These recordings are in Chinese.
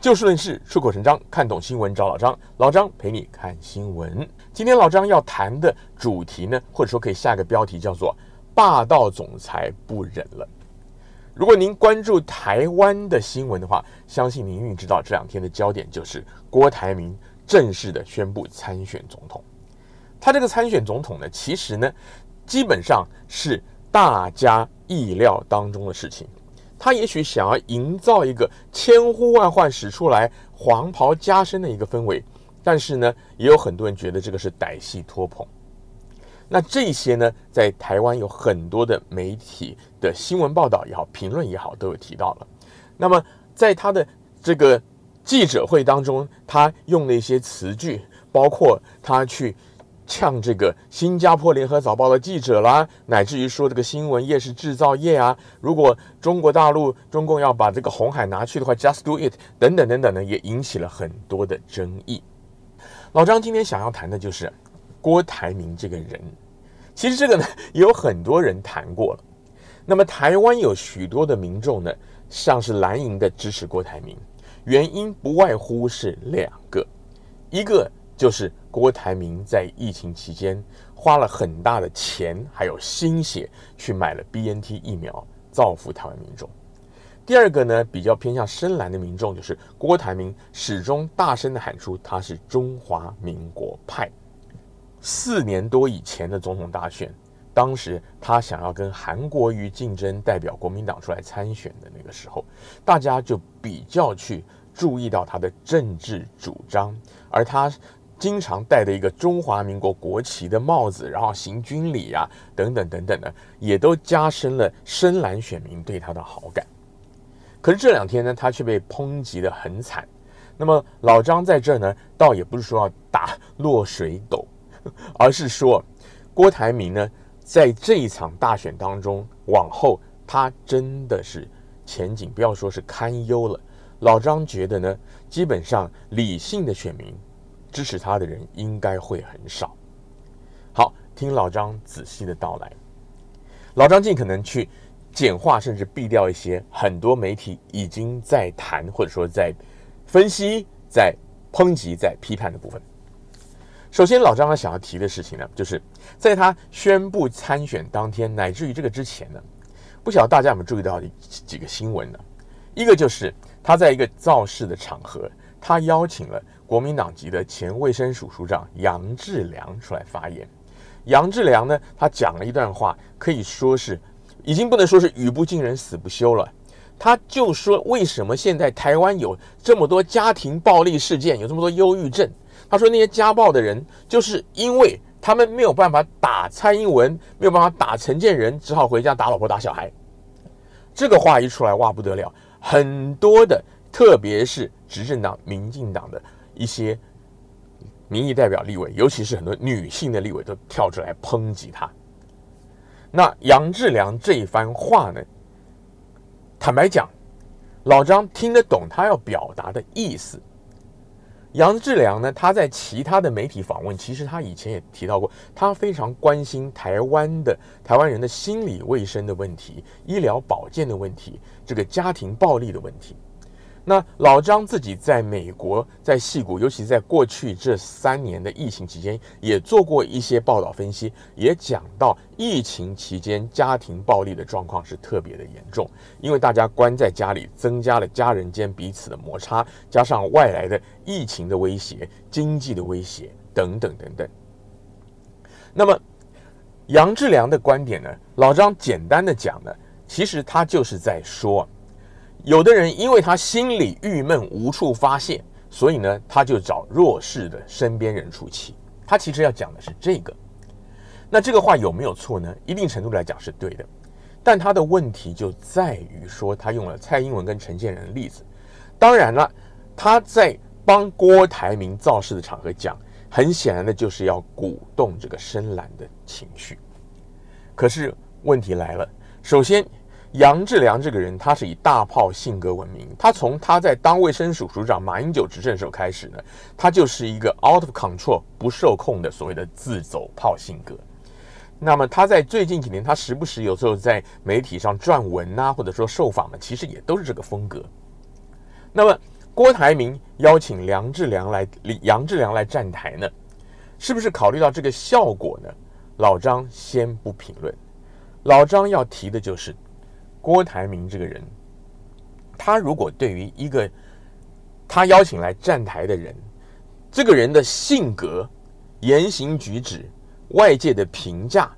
就事论事，出口成章，看懂新闻找老张，老张陪你看新闻。今天老张要谈的主题呢，或者说可以下个标题叫做“霸道总裁不忍了”。如果您关注台湾的新闻的话，相信您一定知道这两天的焦点就是郭台铭正式的宣布参选总统。他这个参选总统呢，其实呢，基本上是大家意料当中的事情。他也许想要营造一个千呼万唤始出来黄袍加身的一个氛围，但是呢，也有很多人觉得这个是歹戏拖棚。那这些呢，在台湾有很多的媒体的新闻报道也好，评论也好，都有提到了。那么在他的这个记者会当中，他用了一些词句，包括他去。呛这个新加坡联合早报的记者啦，乃至于说这个新闻业是制造业啊，如果中国大陆中共要把这个红海拿去的话，just do it 等等等等呢，也引起了很多的争议。老张今天想要谈的就是郭台铭这个人，其实这个呢也 有很多人谈过了。那么台湾有许多的民众呢，像是蓝营的支持郭台铭，原因不外乎是两个，一个。就是郭台铭在疫情期间花了很大的钱，还有心血去买了 BNT 疫苗，造福台湾民众。第二个呢，比较偏向深蓝的民众，就是郭台铭始终大声的喊出他是中华民国派。四年多以前的总统大选，当时他想要跟韩国瑜竞争代表国民党出来参选的那个时候，大家就比较去注意到他的政治主张，而他。经常戴的一个中华民国国旗的帽子，然后行军礼呀、啊，等等等等的，也都加深了深蓝选民对他的好感。可是这两天呢，他却被抨击得很惨。那么老张在这儿呢，倒也不是说要打落水狗，而是说郭台铭呢，在这一场大选当中，往后他真的是前景不要说是堪忧了。老张觉得呢，基本上理性的选民。支持他的人应该会很少。好，听老张仔细的道来。老张尽可能去简化，甚至避掉一些很多媒体已经在谈，或者说在分析、在抨击、在批判的部分。首先，老张他想要提的事情呢，就是在他宣布参选当天，乃至于这个之前呢，不晓得大家有没有注意到几个新闻呢？一个就是他在一个造势的场合，他邀请了。国民党籍的前卫生署署长杨志良出来发言。杨志良呢，他讲了一段话，可以说是已经不能说是语不惊人死不休了。他就说，为什么现在台湾有这么多家庭暴力事件，有这么多忧郁症？他说那些家暴的人，就是因为他们没有办法打蔡英文，没有办法打陈建仁，只好回家打老婆打小孩。这个话一出来，哇不得了，很多的，特别是执政党民进党的。一些民意代表立委，尤其是很多女性的立委，都跳出来抨击他。那杨志良这一番话呢，坦白讲，老张听得懂他要表达的意思。杨志良呢，他在其他的媒体访问，其实他以前也提到过，他非常关心台湾的台湾人的心理卫生的问题、医疗保健的问题、这个家庭暴力的问题。那老张自己在美国，在戏谷，尤其在过去这三年的疫情期间，也做过一些报道分析，也讲到疫情期间家庭暴力的状况是特别的严重，因为大家关在家里，增加了家人间彼此的摩擦，加上外来的疫情的威胁、经济的威胁等等等等。那么杨志良的观点呢？老张简单的讲呢，其实他就是在说。有的人因为他心里郁闷无处发泄，所以呢，他就找弱势的身边人出气。他其实要讲的是这个。那这个话有没有错呢？一定程度来讲是对的，但他的问题就在于说，他用了蔡英文跟陈建仁的例子。当然了，他在帮郭台铭造势的场合讲，很显然的就是要鼓动这个深蓝的情绪。可是问题来了，首先。杨志良这个人，他是以大炮性格闻名。他从他在当卫生署署长马英九执政时候开始呢，他就是一个 out of control 不受控的所谓的自走炮性格。那么他在最近几年，他时不时有时候在媒体上撰文啊，或者说受访呢，其实也都是这个风格。那么郭台铭邀请杨志良来，杨志良来站台呢，是不是考虑到这个效果呢？老张先不评论。老张要提的就是郭台铭这个人，他如果对于一个他邀请来站台的人，这个人的性格、言行举止、外界的评价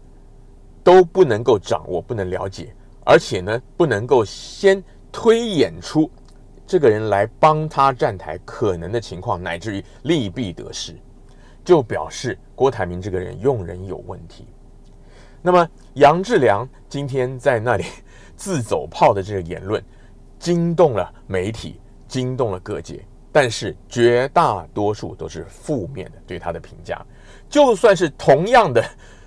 都不能够掌握、不能了解，而且呢，不能够先推演出。这个人来帮他站台可能的情况，乃至于利弊得失，就表示郭台铭这个人用人有问题。那么杨志良今天在那里自走炮的这个言论，惊动了媒体，惊动了各界，但是绝大多数都是负面的对他的评价。就算是同样的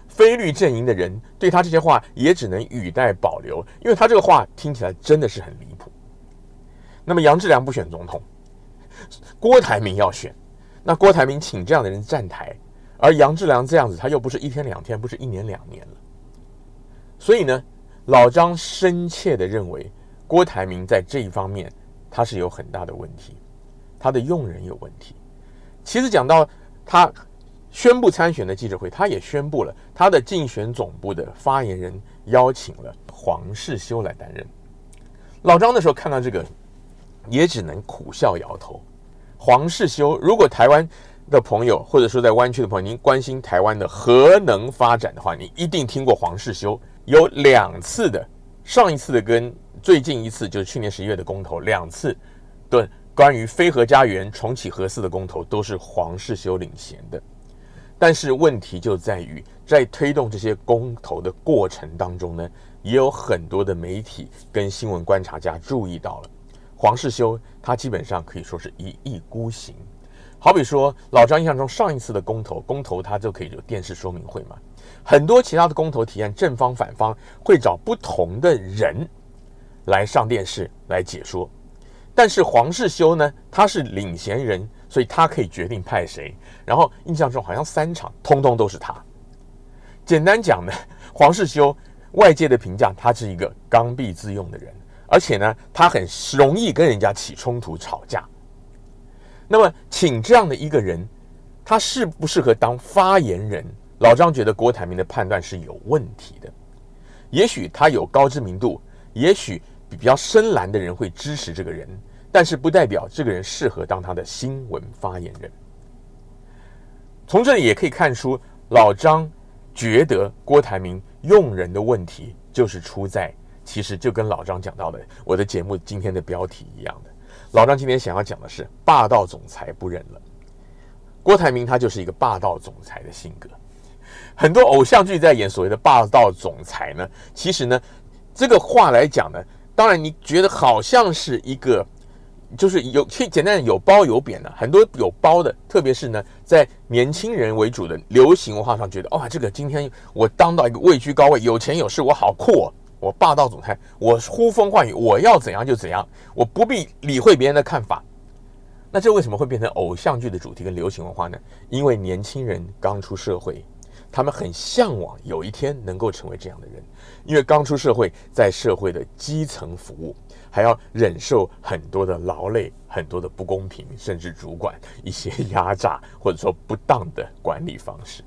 非绿阵营的人，对他这些话也只能语带保留，因为他这个话听起来真的是很离谱。那么杨志良不选总统，郭台铭要选，那郭台铭请这样的人站台，而杨志良这样子，他又不是一天两天，不是一年两年了。所以呢，老张深切地认为，郭台铭在这一方面他是有很大的问题，他的用人有问题。其实讲到他宣布参选的记者会，他也宣布了他的竞选总部的发言人邀请了黄世修来担任。老张的时候看到这个。也只能苦笑摇头。黄世修，如果台湾的朋友或者说在湾区的朋友，您关心台湾的核能发展的话，你一定听过黄世修有两次的，上一次的跟最近一次就是去年十一月的公投，两次对关于飞核家园重启核四的公投都是黄世修领衔的。但是问题就在于，在推动这些公投的过程当中呢，也有很多的媒体跟新闻观察家注意到了。黄世修，他基本上可以说是一意孤行。好比说，老张印象中上一次的公投，公投他就可以有电视说明会嘛。很多其他的公投提案，正方反方会找不同的人来上电视来解说。但是黄世修呢，他是领衔人，所以他可以决定派谁。然后印象中好像三场，通通都是他。简单讲呢，黄世修外界的评价，他是一个刚愎自用的人。而且呢，他很容易跟人家起冲突、吵架。那么，请这样的一个人，他适不适合当发言人？老张觉得郭台铭的判断是有问题的。也许他有高知名度，也许比较深蓝的人会支持这个人，但是不代表这个人适合当他的新闻发言人。从这里也可以看出，老张觉得郭台铭用人的问题就是出在。其实就跟老张讲到的我的节目今天的标题一样的，老张今天想要讲的是霸道总裁不忍了。郭台铭他就是一个霸道总裁的性格，很多偶像剧在演所谓的霸道总裁呢，其实呢这个话来讲呢，当然你觉得好像是一个，就是有其简单的有褒有贬的，很多有褒的，特别是呢在年轻人为主的流行文化上，觉得哇，这个今天我当到一个位居高位，有钱有势，我好酷哦。我霸道总裁，我呼风唤雨，我要怎样就怎样，我不必理会别人的看法。那这为什么会变成偶像剧的主题跟流行文化呢？因为年轻人刚出社会，他们很向往有一天能够成为这样的人。因为刚出社会，在社会的基层服务，还要忍受很多的劳累、很多的不公平，甚至主管一些压榨或者说不当的管理方式。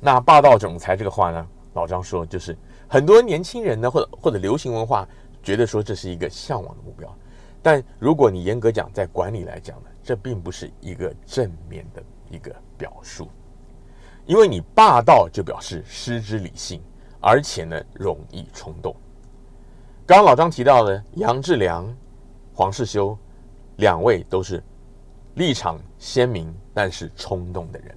那霸道总裁这个话呢，老张说就是。很多年轻人呢，或者或者流行文化觉得说这是一个向往的目标，但如果你严格讲，在管理来讲呢，这并不是一个正面的一个表述，因为你霸道就表示失之理性，而且呢容易冲动。刚刚老张提到的杨志良、黄世修两位都是立场鲜明但是冲动的人，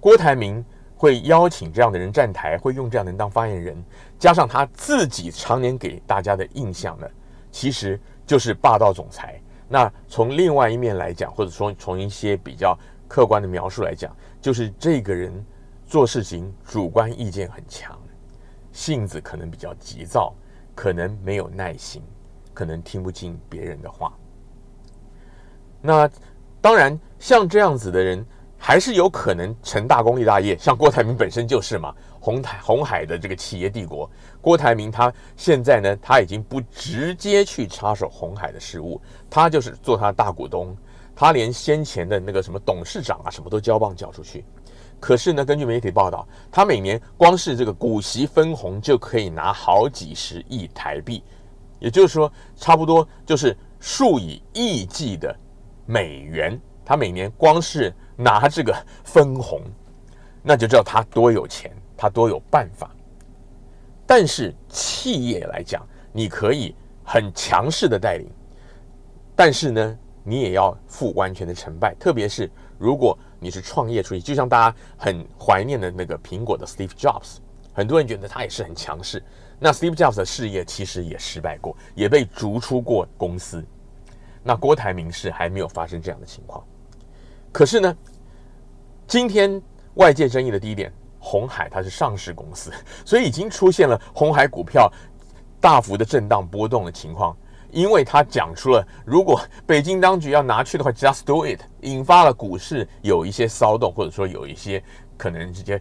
郭台铭。会邀请这样的人站台，会用这样的人当发言人，加上他自己常年给大家的印象呢，其实就是霸道总裁。那从另外一面来讲，或者说从一些比较客观的描述来讲，就是这个人做事情主观意见很强，性子可能比较急躁，可能没有耐心，可能听不进别人的话。那当然，像这样子的人。还是有可能成大功立大业，像郭台铭本身就是嘛，红台红海的这个企业帝国。郭台铭他现在呢，他已经不直接去插手红海的事务，他就是做他大股东，他连先前的那个什么董事长啊，什么都交棒交出去。可是呢，根据媒体报道，他每年光是这个股息分红就可以拿好几十亿台币，也就是说，差不多就是数以亿计的美元。他每年光是拿这个分红，那就知道他多有钱，他多有办法。但是企业来讲，你可以很强势的带领，但是呢，你也要负完全的成败。特别是如果你是创业出去，就像大家很怀念的那个苹果的 Steve Jobs，很多人觉得他也是很强势。那 Steve Jobs 的事业其实也失败过，也被逐出过公司。那郭台铭是还没有发生这样的情况。可是呢，今天外界争议的第一点，鸿海它是上市公司，所以已经出现了鸿海股票大幅的震荡波动的情况。因为他讲出了，如果北京当局要拿去的话，just do it，引发了股市有一些骚动，或者说有一些可能直接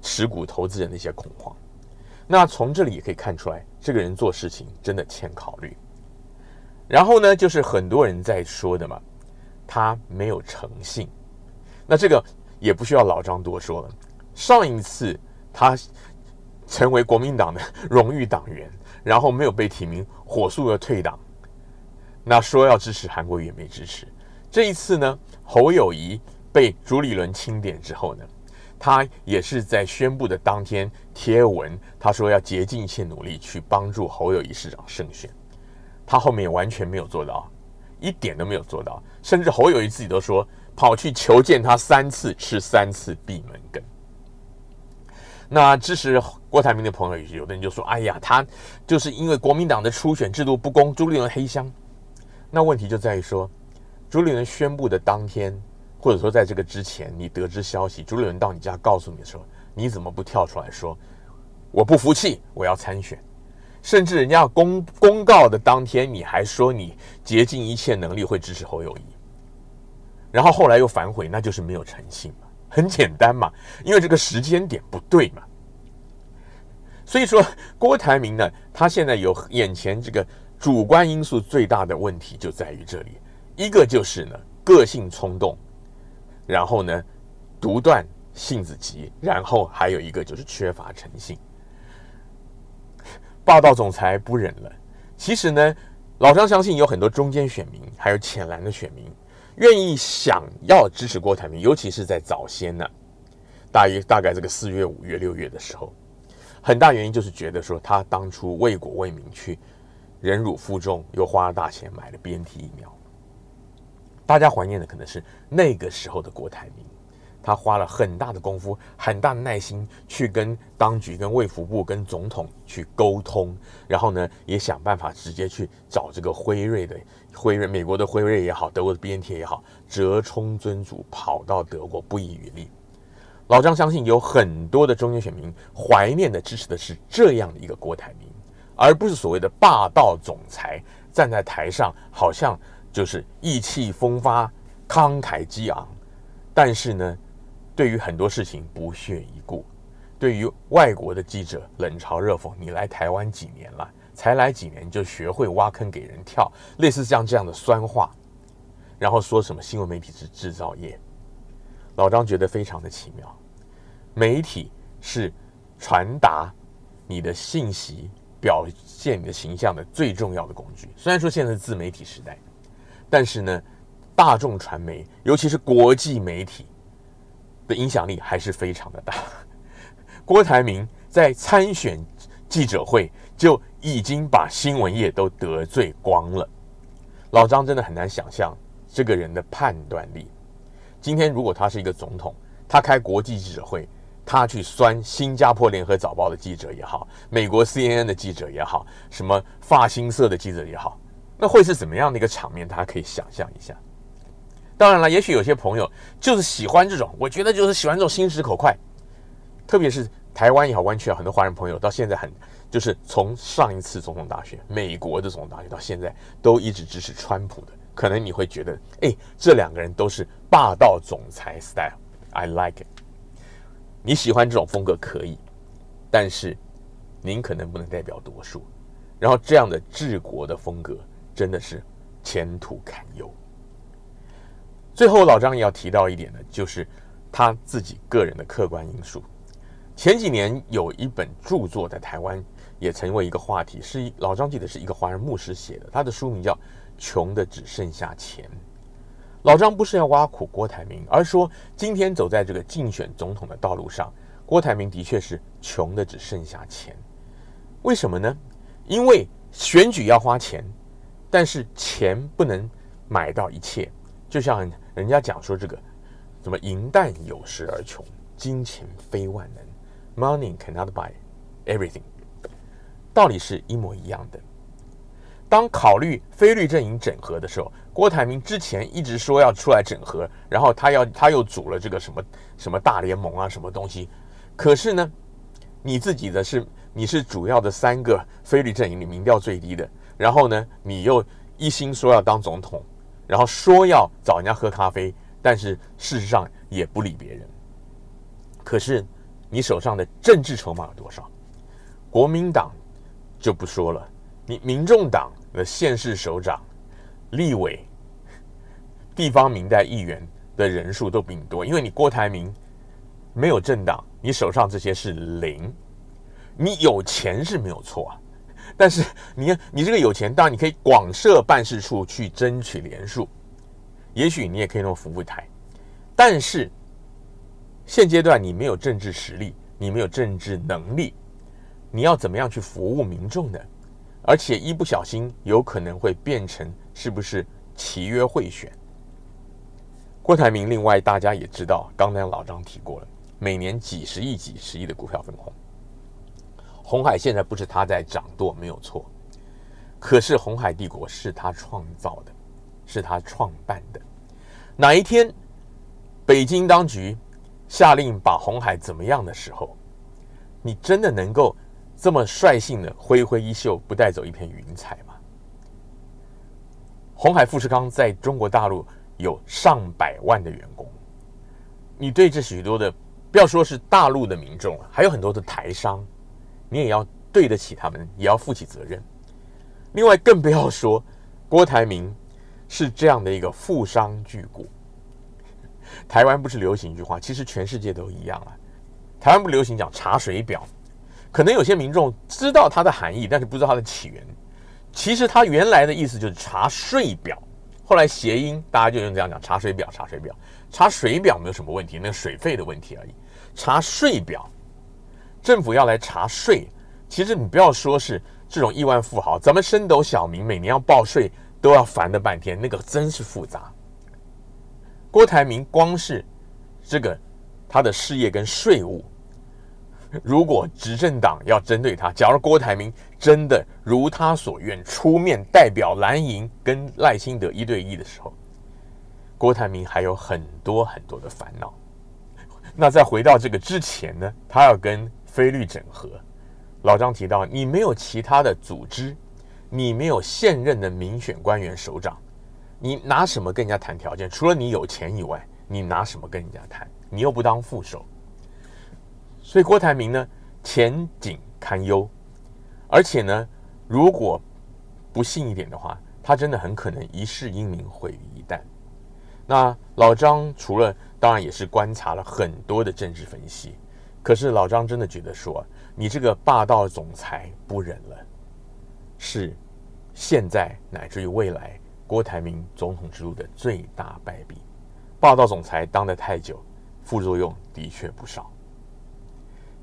持股投资人的一些恐慌。那从这里也可以看出来，这个人做事情真的欠考虑。然后呢，就是很多人在说的嘛。他没有诚信，那这个也不需要老张多说了。上一次他成为国民党的荣誉党员，然后没有被提名，火速的退党。那说要支持韩国瑜也没支持。这一次呢，侯友谊被朱立伦清点之后呢，他也是在宣布的当天贴文，他说要竭尽一切努力去帮助侯友谊市长胜选。他后面完全没有做到。一点都没有做到，甚至侯友谊自己都说跑去求见他三次，吃三次闭门羹。那支持郭台铭的朋友，有的人就说：“哎呀，他就是因为国民党的初选制度不公，朱立伦黑箱。”那问题就在于说，朱立伦宣布的当天，或者说在这个之前，你得知消息，朱立伦到你家告诉你的时候，你怎么不跳出来说：“我不服气，我要参选。”甚至人家公公告的当天，你还说你竭尽一切能力会支持侯友谊，然后后来又反悔，那就是没有诚信嘛，很简单嘛，因为这个时间点不对嘛。所以说，郭台铭呢，他现在有眼前这个主观因素最大的问题就在于这里，一个就是呢个性冲动，然后呢独断性子急，然后还有一个就是缺乏诚信。霸道总裁不忍了。其实呢，老张相信有很多中间选民，还有浅蓝的选民，愿意想要支持郭台铭，尤其是在早先呢，大约大概这个四月、五月、六月的时候，很大原因就是觉得说他当初为国为民去忍辱负重，又花了大钱买了 BNT 疫苗。大家怀念的可能是那个时候的郭台铭。他花了很大的功夫，很大的耐心去跟当局、跟卫福部、跟总统去沟通，然后呢，也想办法直接去找这个辉瑞的辉瑞，美国的辉瑞也好，德国的 BNT 也好，折冲尊主跑到德国不遗余力。老张相信有很多的中间选民怀念的、支持的是这样的一个郭台铭，而不是所谓的霸道总裁站在台上，好像就是意气风发、慷慨激昂，但是呢。对于很多事情不屑一顾，对于外国的记者冷嘲热讽，你来台湾几年了？才来几年就学会挖坑给人跳，类似像这样的酸话，然后说什么新闻媒体是制造业，老张觉得非常的奇妙。媒体是传达你的信息、表现你的形象的最重要的工具。虽然说现在是自媒体时代，但是呢，大众传媒，尤其是国际媒体。的影响力还是非常的大。郭台铭在参选记者会就已经把新闻业都得罪光了。老张真的很难想象这个人的判断力。今天如果他是一个总统，他开国际记者会，他去酸新加坡联合早报的记者也好，美国 CNN 的记者也好，什么法新社的记者也好，那会是怎么样的一个场面？大家可以想象一下。当然了，也许有些朋友就是喜欢这种，我觉得就是喜欢这种心直口快。特别是台湾也好，湾区啊，很多华人朋友到现在很，就是从上一次总统大选，美国的总统大选到现在，都一直支持川普的。可能你会觉得，哎，这两个人都是霸道总裁 style。I like it。你喜欢这种风格可以，但是您可能不能代表多数。然后这样的治国的风格真的是前途堪忧。最后，老张也要提到一点呢，就是他自己个人的客观因素。前几年有一本著作在台湾也成为一个话题，是一老张记得是一个华人牧师写的，他的书名叫《穷的只剩下钱》。老张不是要挖苦郭台铭，而说今天走在这个竞选总统的道路上，郭台铭的确是穷的只剩下钱。为什么呢？因为选举要花钱，但是钱不能买到一切，就像。人家讲说这个，什么银弹有时而穷，金钱非万能，Money cannot buy everything，道理是一模一样的。当考虑非律阵营整合的时候，郭台铭之前一直说要出来整合，然后他要他又组了这个什么什么大联盟啊，什么东西。可是呢，你自己的是你是主要的三个非绿阵营里民调最低的，然后呢，你又一心说要当总统。然后说要找人家喝咖啡，但是事实上也不理别人。可是你手上的政治筹码有多少？国民党就不说了，你民众党的县市首长、立委、地方民代议员的人数都比你多，因为你郭台铭没有政党，你手上这些是零。你有钱是没有错啊。但是你你这个有钱，当然你可以广设办事处去争取连数，也许你也可以弄服务台，但是现阶段你没有政治实力，你没有政治能力，你要怎么样去服务民众呢？而且一不小心有可能会变成是不是契约贿选？郭台铭另外大家也知道，刚才老张提过了，每年几十亿、几十亿的股票分红。红海现在不是他在掌舵，没有错，可是红海帝国是他创造的，是他创办的。哪一天北京当局下令把红海怎么样的时候，你真的能够这么率性的挥挥衣袖，不带走一片云彩吗？鸿海富士康在中国大陆有上百万的员工，你对这许多的，不要说是大陆的民众，还有很多的台商。你也要对得起他们，也要负起责任。另外，更不要说郭台铭是这样的一个富商巨贾。台湾不是流行一句话，其实全世界都一样啊。台湾不流行讲查水表，可能有些民众知道它的含义，但是不知道它的起源。其实它原来的意思就是查税表，后来谐音大家就用这样讲查水表，查水表，查水表没有什么问题，那个水费的问题而已。查税表。政府要来查税，其实你不要说是这种亿万富豪，咱们升斗小民每年要报税都要烦的半天，那个真是复杂。郭台铭光是这个他的事业跟税务，如果执政党要针对他，假如郭台铭真的如他所愿出面代表蓝营跟赖清德一对一的时候，郭台铭还有很多很多的烦恼。那再回到这个之前呢，他要跟。菲律整合，老张提到，你没有其他的组织，你没有现任的民选官员首长，你拿什么跟人家谈条件？除了你有钱以外，你拿什么跟人家谈？你又不当副手，所以郭台铭呢，前景堪忧，而且呢，如果不幸一点的话，他真的很可能一世英名毁于一旦。那老张除了当然也是观察了很多的政治分析。可是老张真的觉得说，你这个霸道总裁不忍了，是现在乃至于未来郭台铭总统之路的最大败笔。霸道总裁当得太久，副作用的确不少。